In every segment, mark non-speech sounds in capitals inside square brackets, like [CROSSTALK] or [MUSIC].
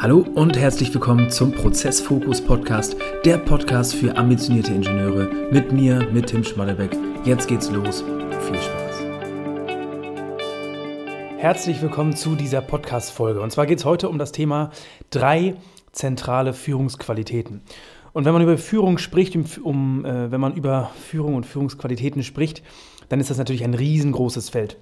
Hallo und herzlich willkommen zum Prozessfokus Podcast, der Podcast für ambitionierte Ingenieure mit mir, mit Tim Schmallebeck. Jetzt geht's los. Viel Spaß. Herzlich willkommen zu dieser Podcast-Folge. Und zwar geht es heute um das Thema drei zentrale Führungsqualitäten. Und wenn man über Führung spricht, um äh, wenn man über Führung und Führungsqualitäten spricht, dann ist das natürlich ein riesengroßes Feld.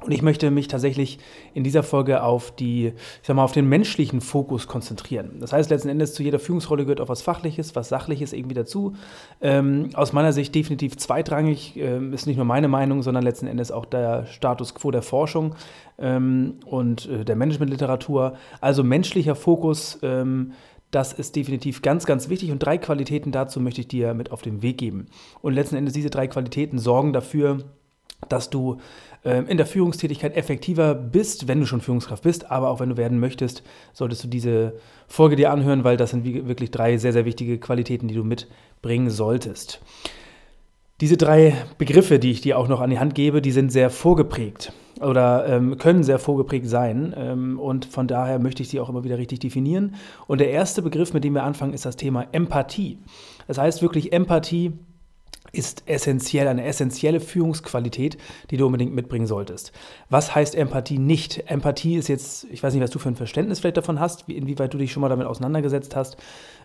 Und ich möchte mich tatsächlich in dieser Folge auf die, ich sag mal, auf den menschlichen Fokus konzentrieren. Das heißt, letzten Endes zu jeder Führungsrolle gehört auch was Fachliches, was Sachliches irgendwie dazu. Ähm, aus meiner Sicht definitiv zweitrangig, ähm, ist nicht nur meine Meinung, sondern letzten Endes auch der Status quo der Forschung ähm, und äh, der Managementliteratur. Also menschlicher Fokus, ähm, das ist definitiv ganz, ganz wichtig und drei Qualitäten dazu möchte ich dir mit auf den Weg geben. Und letzten Endes diese drei Qualitäten sorgen dafür, dass du ähm, in der Führungstätigkeit effektiver bist, wenn du schon Führungskraft bist, aber auch wenn du werden möchtest, solltest du diese Folge dir anhören, weil das sind wirklich drei sehr, sehr wichtige Qualitäten, die du mitbringen solltest. Diese drei Begriffe, die ich dir auch noch an die Hand gebe, die sind sehr vorgeprägt oder ähm, können sehr vorgeprägt sein. Ähm, und von daher möchte ich sie auch immer wieder richtig definieren. Und der erste Begriff, mit dem wir anfangen, ist das Thema Empathie. Das heißt wirklich Empathie ist essentiell, eine essentielle Führungsqualität, die du unbedingt mitbringen solltest. Was heißt Empathie nicht? Empathie ist jetzt, ich weiß nicht, was du für ein Verständnis vielleicht davon hast, inwieweit du dich schon mal damit auseinandergesetzt hast.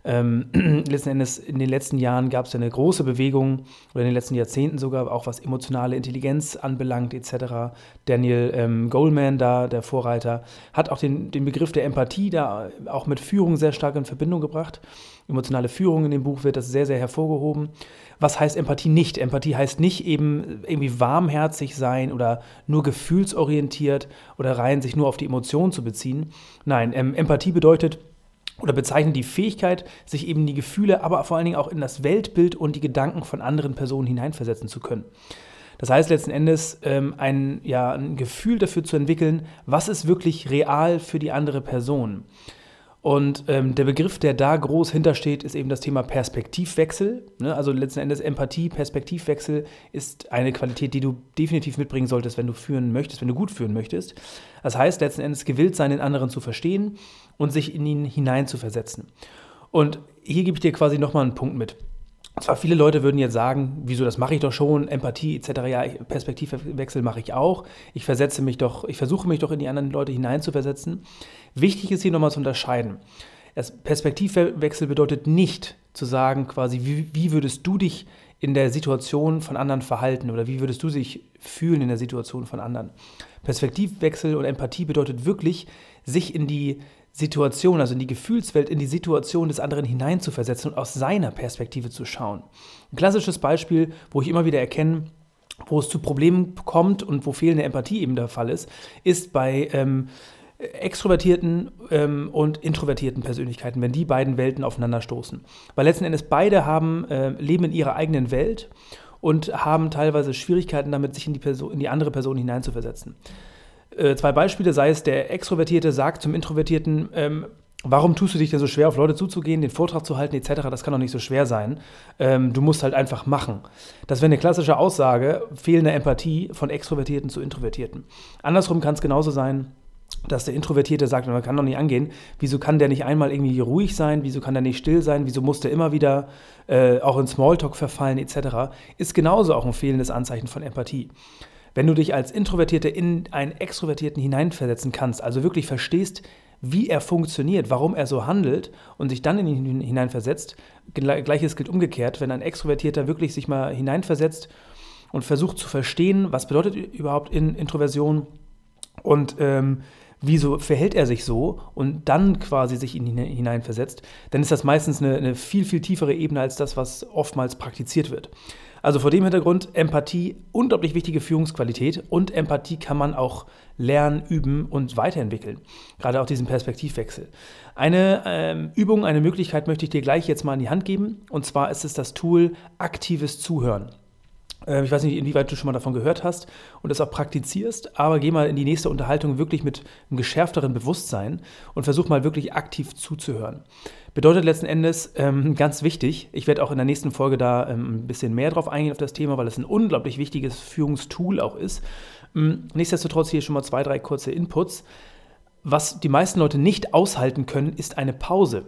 Ähm, [CLEARS THROAT] letzten Endes, in den letzten Jahren gab es ja eine große Bewegung, oder in den letzten Jahrzehnten sogar, auch was emotionale Intelligenz anbelangt, etc. Daniel ähm, Goleman, da der Vorreiter, hat auch den, den Begriff der Empathie da auch mit Führung sehr stark in Verbindung gebracht. Emotionale Führung in dem Buch wird das sehr, sehr hervorgehoben. Was heißt Empathie nicht? Empathie heißt nicht eben irgendwie warmherzig sein oder nur gefühlsorientiert oder rein sich nur auf die Emotionen zu beziehen. Nein, ähm, Empathie bedeutet, oder bezeichnet die Fähigkeit, sich eben die Gefühle, aber vor allen Dingen auch in das Weltbild und die Gedanken von anderen Personen hineinversetzen zu können. Das heißt letzten Endes ähm, ein, ja, ein Gefühl dafür zu entwickeln, was ist wirklich real für die andere Person. Und ähm, der Begriff, der da groß hintersteht, ist eben das Thema Perspektivwechsel. Ne? Also letzten Endes Empathie, Perspektivwechsel ist eine Qualität, die du definitiv mitbringen solltest, wenn du führen möchtest, wenn du gut führen möchtest. Das heißt letzten Endes gewillt sein, den anderen zu verstehen und sich in ihn hineinzuversetzen. Und hier gebe ich dir quasi nochmal einen Punkt mit. Zwar viele Leute würden jetzt sagen, wieso, das mache ich doch schon, Empathie etc., ja, Perspektivwechsel mache ich auch. Ich versetze mich doch, ich versuche mich doch in die anderen Leute hineinzuversetzen. Wichtig ist hier nochmal zu unterscheiden. Das Perspektivwechsel bedeutet nicht zu sagen, quasi, wie, wie würdest du dich in der Situation von anderen verhalten oder wie würdest du dich fühlen in der Situation von anderen. Perspektivwechsel und Empathie bedeutet wirklich, sich in die Situation, also in die Gefühlswelt, in die Situation des anderen hineinzuversetzen und aus seiner Perspektive zu schauen. Ein klassisches Beispiel, wo ich immer wieder erkenne, wo es zu Problemen kommt und wo fehlende Empathie eben der Fall ist, ist bei ähm, extrovertierten ähm, und introvertierten Persönlichkeiten, wenn die beiden Welten aufeinanderstoßen. Weil letzten Endes beide haben, äh, leben in ihrer eigenen Welt und haben teilweise Schwierigkeiten damit, sich in die, Person, in die andere Person hineinzuversetzen. Äh, zwei Beispiele, sei es der Extrovertierte sagt zum Introvertierten, ähm, warum tust du dich denn so schwer, auf Leute zuzugehen, den Vortrag zu halten, etc., das kann doch nicht so schwer sein. Ähm, du musst halt einfach machen. Das wäre eine klassische Aussage, fehlende Empathie von Extrovertierten zu Introvertierten. Andersrum kann es genauso sein, dass der Introvertierte sagt, man kann doch nicht angehen, wieso kann der nicht einmal irgendwie ruhig sein, wieso kann der nicht still sein, wieso muss der immer wieder äh, auch in Smalltalk verfallen, etc., ist genauso auch ein fehlendes Anzeichen von Empathie. Wenn du dich als Introvertierter in einen Extrovertierten hineinversetzen kannst, also wirklich verstehst, wie er funktioniert, warum er so handelt und sich dann in ihn hineinversetzt, gleiches gilt umgekehrt, wenn ein Extrovertierter wirklich sich mal hineinversetzt und versucht zu verstehen, was bedeutet überhaupt in Introversion und ähm, wieso verhält er sich so und dann quasi sich in ihn hineinversetzt, dann ist das meistens eine, eine viel, viel tiefere Ebene als das, was oftmals praktiziert wird. Also vor dem Hintergrund Empathie, unglaublich wichtige Führungsqualität und Empathie kann man auch lernen, üben und weiterentwickeln. Gerade auch diesen Perspektivwechsel. Eine ähm, Übung, eine Möglichkeit möchte ich dir gleich jetzt mal in die Hand geben und zwar ist es das Tool aktives Zuhören. Ähm, ich weiß nicht, inwieweit du schon mal davon gehört hast und das auch praktizierst, aber geh mal in die nächste Unterhaltung wirklich mit einem geschärfteren Bewusstsein und versuch mal wirklich aktiv zuzuhören. Bedeutet letzten Endes ähm, ganz wichtig, ich werde auch in der nächsten Folge da ähm, ein bisschen mehr drauf eingehen auf das Thema, weil es ein unglaublich wichtiges Führungstool auch ist. Ähm, nichtsdestotrotz hier schon mal zwei, drei kurze Inputs. was die meisten Leute nicht aushalten können, ist eine Pause.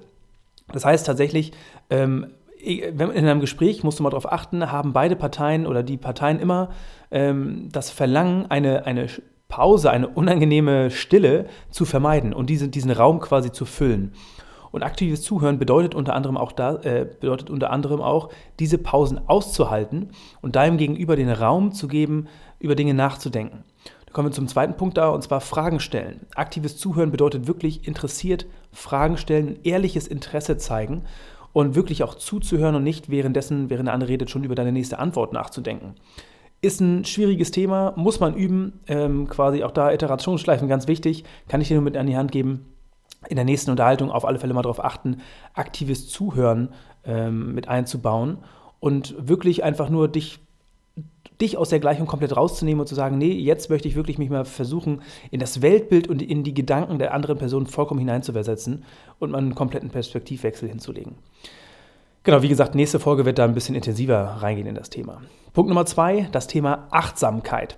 Das heißt tatsächlich, ähm, in einem Gespräch musst du mal darauf achten, haben beide Parteien oder die Parteien immer ähm, das Verlangen, eine, eine Pause, eine unangenehme Stille zu vermeiden und diese, diesen Raum quasi zu füllen. Und aktives Zuhören bedeutet unter anderem auch da, äh, bedeutet unter anderem auch, diese Pausen auszuhalten und deinem Gegenüber den Raum zu geben, über Dinge nachzudenken. Da kommen wir zum zweiten Punkt da, und zwar Fragen stellen. Aktives Zuhören bedeutet wirklich interessiert Fragen stellen, ehrliches Interesse zeigen und wirklich auch zuzuhören und nicht währenddessen, während der andere redet, schon über deine nächste Antwort nachzudenken. Ist ein schwieriges Thema, muss man üben, ähm, quasi auch da Iterationsschleifen ganz wichtig, kann ich dir nur mit an die Hand geben. In der nächsten Unterhaltung auf alle Fälle mal darauf achten, aktives Zuhören ähm, mit einzubauen und wirklich einfach nur dich dich aus der Gleichung komplett rauszunehmen und zu sagen, nee, jetzt möchte ich wirklich mich mal versuchen, in das Weltbild und in die Gedanken der anderen Person vollkommen hineinzuversetzen und mal einen kompletten Perspektivwechsel hinzulegen. Genau, wie gesagt, nächste Folge wird da ein bisschen intensiver reingehen in das Thema. Punkt Nummer zwei, das Thema Achtsamkeit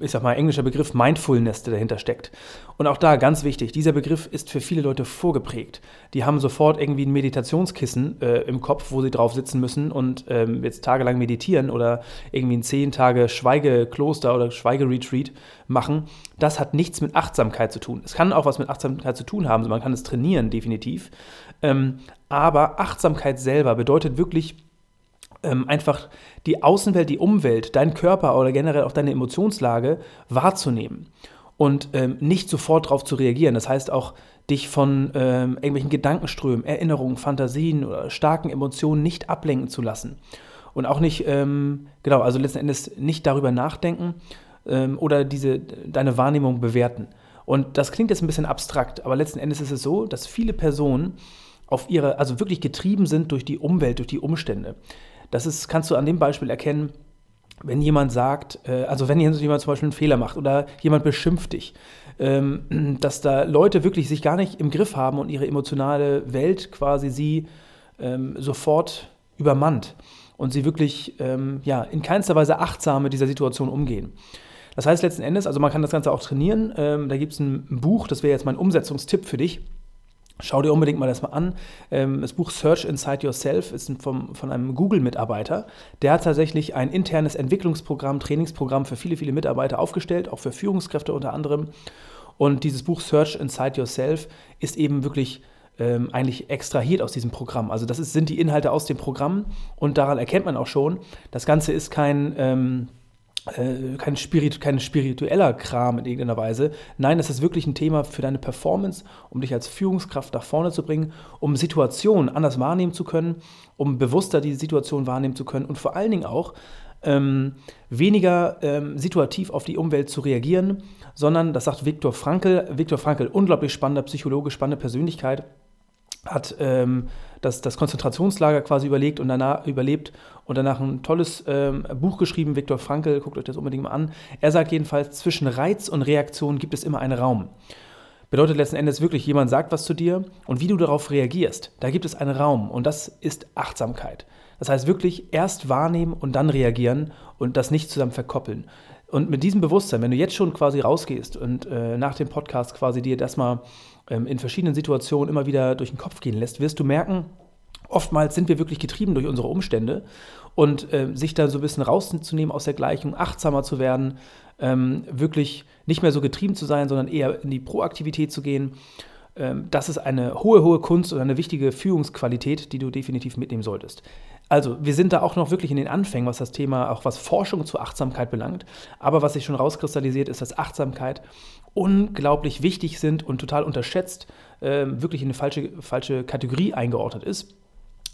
ich sag mal, englischer Begriff Mindfulness, der dahinter steckt. Und auch da ganz wichtig, dieser Begriff ist für viele Leute vorgeprägt. Die haben sofort irgendwie ein Meditationskissen äh, im Kopf, wo sie drauf sitzen müssen und ähm, jetzt tagelang meditieren oder irgendwie ein zehn Tage Schweigekloster oder Schweigeretreat machen. Das hat nichts mit Achtsamkeit zu tun. Es kann auch was mit Achtsamkeit zu tun haben, man kann es trainieren, definitiv. Ähm, aber Achtsamkeit selber bedeutet wirklich ähm, einfach die Außenwelt, die Umwelt, deinen Körper oder generell auch deine Emotionslage wahrzunehmen und ähm, nicht sofort darauf zu reagieren. Das heißt auch, dich von ähm, irgendwelchen Gedankenströmen, Erinnerungen, Fantasien oder starken Emotionen nicht ablenken zu lassen. Und auch nicht, ähm, genau, also letzten Endes nicht darüber nachdenken ähm, oder diese, deine Wahrnehmung bewerten. Und das klingt jetzt ein bisschen abstrakt, aber letzten Endes ist es so, dass viele Personen auf ihre, also wirklich getrieben sind durch die Umwelt, durch die Umstände. Das ist, kannst du an dem Beispiel erkennen, wenn jemand sagt, äh, also wenn jemand zum Beispiel einen Fehler macht oder jemand beschimpft dich, ähm, [CLEARS THROAT] dass da Leute wirklich sich gar nicht im Griff haben und ihre emotionale Welt quasi sie ähm, sofort übermannt und sie wirklich ähm, ja, in keinster Weise achtsam mit dieser Situation umgehen. Das heißt letzten Endes, also man kann das Ganze auch trainieren. Da gibt es ein Buch, das wäre jetzt mein Umsetzungstipp für dich. Schau dir unbedingt mal das mal an. Ähm, das Buch Search Inside Yourself ist vom, von einem Google-Mitarbeiter. Der hat tatsächlich ein internes Entwicklungsprogramm, Trainingsprogramm für viele, viele Mitarbeiter aufgestellt, auch für Führungskräfte unter anderem. Und dieses Buch Search Inside Yourself ist eben wirklich ähm, eigentlich extrahiert aus diesem Programm. Also das ist, sind die Inhalte aus dem Programm und daran erkennt man auch schon, das Ganze ist kein... Ähm, äh, kein, Spirit, kein spiritueller Kram in irgendeiner Weise. Nein, es ist wirklich ein Thema für deine Performance, um dich als Führungskraft nach vorne zu bringen, um Situationen anders wahrnehmen zu können, um bewusster die Situation wahrnehmen zu können und vor allen Dingen auch ähm, weniger ähm, situativ auf die Umwelt zu reagieren, sondern, das sagt Viktor Frankl, Viktor Frankl, unglaublich spannender Psychologe, spannende Persönlichkeit, hat ähm, das, das Konzentrationslager quasi überlegt und danach überlebt und danach ein tolles ähm, Buch geschrieben, Viktor Frankl, guckt euch das unbedingt mal an. Er sagt jedenfalls, zwischen Reiz und Reaktion gibt es immer einen Raum. Bedeutet letzten Endes wirklich, jemand sagt was zu dir und wie du darauf reagierst, da gibt es einen Raum und das ist Achtsamkeit. Das heißt wirklich erst wahrnehmen und dann reagieren und das nicht zusammen verkoppeln. Und mit diesem Bewusstsein, wenn du jetzt schon quasi rausgehst und äh, nach dem Podcast quasi dir das mal in verschiedenen Situationen immer wieder durch den Kopf gehen lässt, wirst du merken, oftmals sind wir wirklich getrieben durch unsere Umstände und äh, sich da so ein bisschen rauszunehmen aus der Gleichung, achtsamer zu werden, ähm, wirklich nicht mehr so getrieben zu sein, sondern eher in die Proaktivität zu gehen. Ähm, das ist eine hohe, hohe Kunst und eine wichtige Führungsqualität, die du definitiv mitnehmen solltest. Also, wir sind da auch noch wirklich in den Anfängen, was das Thema, auch was Forschung zur Achtsamkeit belangt. Aber was sich schon rauskristallisiert, ist, dass Achtsamkeit unglaublich wichtig sind und total unterschätzt, äh, wirklich in eine falsche, falsche Kategorie eingeordnet ist.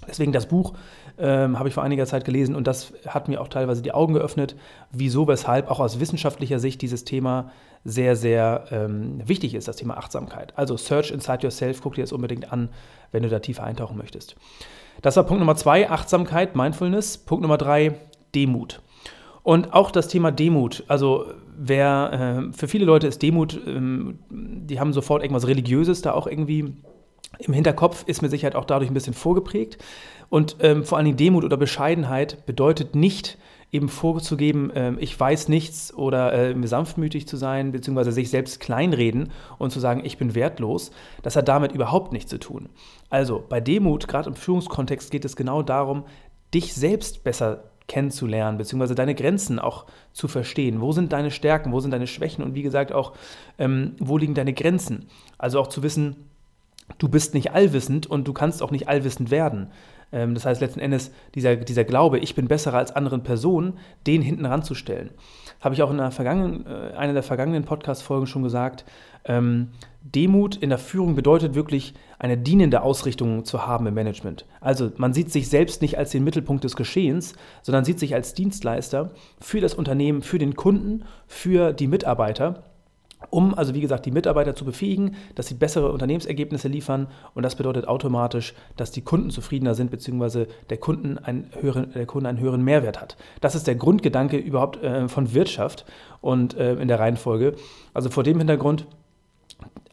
Deswegen das Buch ähm, habe ich vor einiger Zeit gelesen und das hat mir auch teilweise die Augen geöffnet, wieso, weshalb auch aus wissenschaftlicher Sicht dieses Thema sehr, sehr ähm, wichtig ist, das Thema Achtsamkeit. Also Search Inside Yourself, guck dir das unbedingt an, wenn du da tiefer eintauchen möchtest. Das war Punkt Nummer zwei, Achtsamkeit, Mindfulness. Punkt Nummer drei, Demut. Und auch das Thema Demut. Also wer, äh, für viele Leute ist Demut, ähm, die haben sofort irgendwas Religiöses da auch irgendwie im Hinterkopf, ist mit Sicherheit auch dadurch ein bisschen vorgeprägt. Und ähm, vor allen Dingen Demut oder Bescheidenheit bedeutet nicht eben vorzugeben, äh, ich weiß nichts oder äh, sanftmütig zu sein, beziehungsweise sich selbst kleinreden und zu sagen, ich bin wertlos, das hat damit überhaupt nichts zu tun. Also bei Demut, gerade im Führungskontext, geht es genau darum, dich selbst besser kennenzulernen, beziehungsweise deine Grenzen auch zu verstehen. Wo sind deine Stärken, wo sind deine Schwächen und wie gesagt auch, ähm, wo liegen deine Grenzen? Also auch zu wissen, du bist nicht allwissend und du kannst auch nicht allwissend werden. Ähm, das heißt letzten Endes, dieser, dieser Glaube, ich bin besser als anderen Personen, den hinten ranzustellen. Habe ich auch in einer, vergangenen, äh, einer der vergangenen Podcast-Folgen schon gesagt. Ähm, Demut in der Führung bedeutet wirklich, eine dienende Ausrichtung zu haben im Management. Also man sieht sich selbst nicht als den Mittelpunkt des Geschehens, sondern sieht sich als Dienstleister für das Unternehmen, für den Kunden, für die Mitarbeiter um also wie gesagt die Mitarbeiter zu befähigen, dass sie bessere Unternehmensergebnisse liefern und das bedeutet automatisch, dass die Kunden zufriedener sind bzw. der, der Kunde einen höheren Mehrwert hat. Das ist der Grundgedanke überhaupt äh, von Wirtschaft und äh, in der Reihenfolge. Also vor dem Hintergrund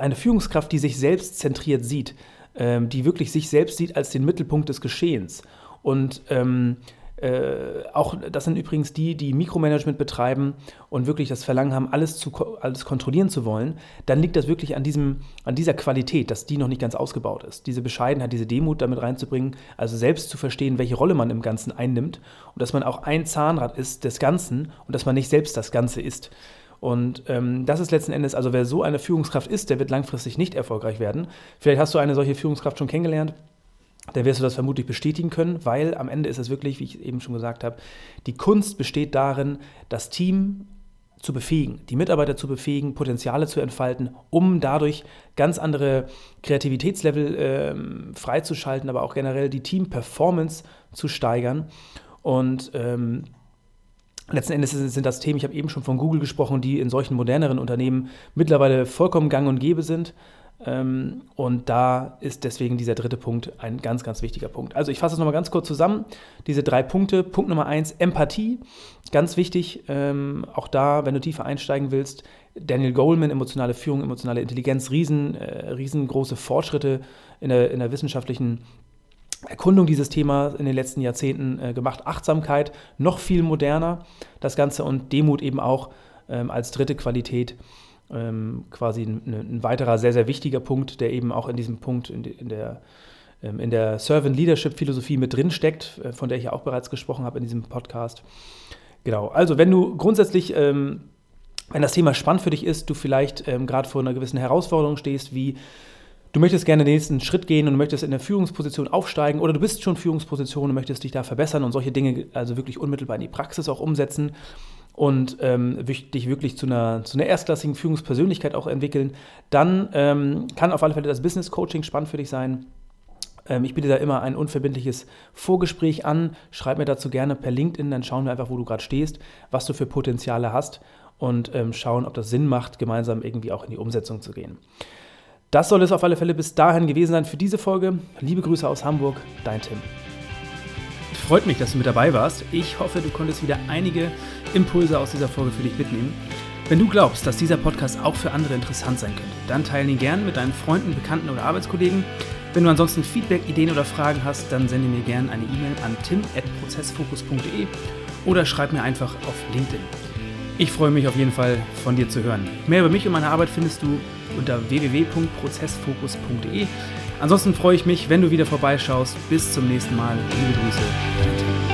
eine Führungskraft, die sich selbst zentriert sieht, äh, die wirklich sich selbst sieht als den Mittelpunkt des Geschehens und ähm, äh, auch das sind übrigens die, die Mikromanagement betreiben und wirklich das Verlangen haben, alles, zu, alles kontrollieren zu wollen, dann liegt das wirklich an, diesem, an dieser Qualität, dass die noch nicht ganz ausgebaut ist. Diese Bescheidenheit, diese Demut damit reinzubringen, also selbst zu verstehen, welche Rolle man im Ganzen einnimmt und dass man auch ein Zahnrad ist des Ganzen und dass man nicht selbst das Ganze ist. Und ähm, das ist letzten Endes, also wer so eine Führungskraft ist, der wird langfristig nicht erfolgreich werden. Vielleicht hast du eine solche Führungskraft schon kennengelernt dann wirst du das vermutlich bestätigen können, weil am Ende ist es wirklich, wie ich eben schon gesagt habe, die Kunst besteht darin, das Team zu befähigen, die Mitarbeiter zu befähigen, Potenziale zu entfalten, um dadurch ganz andere Kreativitätslevel äh, freizuschalten, aber auch generell die Team-Performance zu steigern. Und ähm, letzten Endes sind das Themen, ich habe eben schon von Google gesprochen, die in solchen moderneren Unternehmen mittlerweile vollkommen gang und gäbe sind. Ähm, und da ist deswegen dieser dritte Punkt ein ganz, ganz wichtiger Punkt. Also ich fasse es nochmal ganz kurz zusammen. Diese drei Punkte. Punkt Nummer eins, Empathie. Ganz wichtig, ähm, auch da, wenn du tiefer einsteigen willst, Daniel Goleman, emotionale Führung, emotionale Intelligenz, riesen, äh, riesengroße Fortschritte in der, in der wissenschaftlichen Erkundung dieses Themas in den letzten Jahrzehnten äh, gemacht. Achtsamkeit noch viel moderner, das Ganze und Demut eben auch ähm, als dritte Qualität ähm, quasi ein, ein, weiterer sehr, sehr wichtiger Punkt, der eben auch in diesem Punkt in, in der, ähm, in der Servant Leadership Philosophie mit drin steckt, äh, von der ich ja auch bereits gesprochen habe in diesem Podcast. Genau, also wenn du grundsätzlich, ähm, wenn das Thema spannend für dich ist, du vielleicht ähm, gerade vor einer gewissen Herausforderung stehst, wie du möchtest gerne den nächsten Schritt gehen und möchtest in der Führungsposition aufsteigen oder du bist schon Führungsposition und möchtest dich da verbessern und solche Dinge also wirklich unmittelbar in die Praxis auch umsetzen, und ähm, dich wirklich zu einer, zu einer erstklassigen Führungspersönlichkeit auch entwickeln, dann ähm, kann auf alle Fälle das Business Coaching spannend für dich sein. Ähm, ich biete da immer ein unverbindliches Vorgespräch an. Schreib mir dazu gerne per LinkedIn, dann schauen wir einfach, wo du gerade stehst, was du für Potenziale hast und ähm, schauen, ob das Sinn macht, gemeinsam irgendwie auch in die Umsetzung zu gehen. Das soll es auf alle Fälle bis dahin gewesen sein für diese Folge. Liebe Grüße aus Hamburg, dein Tim. Freut mich, dass du mit dabei warst. Ich hoffe, du konntest wieder einige Impulse aus dieser Folge für dich mitnehmen. Wenn du glaubst, dass dieser Podcast auch für andere interessant sein könnte, dann teile ihn gern mit deinen Freunden, Bekannten oder Arbeitskollegen. Wenn du ansonsten Feedback, Ideen oder Fragen hast, dann sende mir gerne eine E-Mail an tim.prozessfokus.de oder schreib mir einfach auf LinkedIn. Ich freue mich auf jeden Fall von dir zu hören. Mehr über mich und meine Arbeit findest du unter www.prozessfokus.de. Ansonsten freue ich mich, wenn du wieder vorbeischaust. Bis zum nächsten Mal. Liebe Grüße, dein Tim.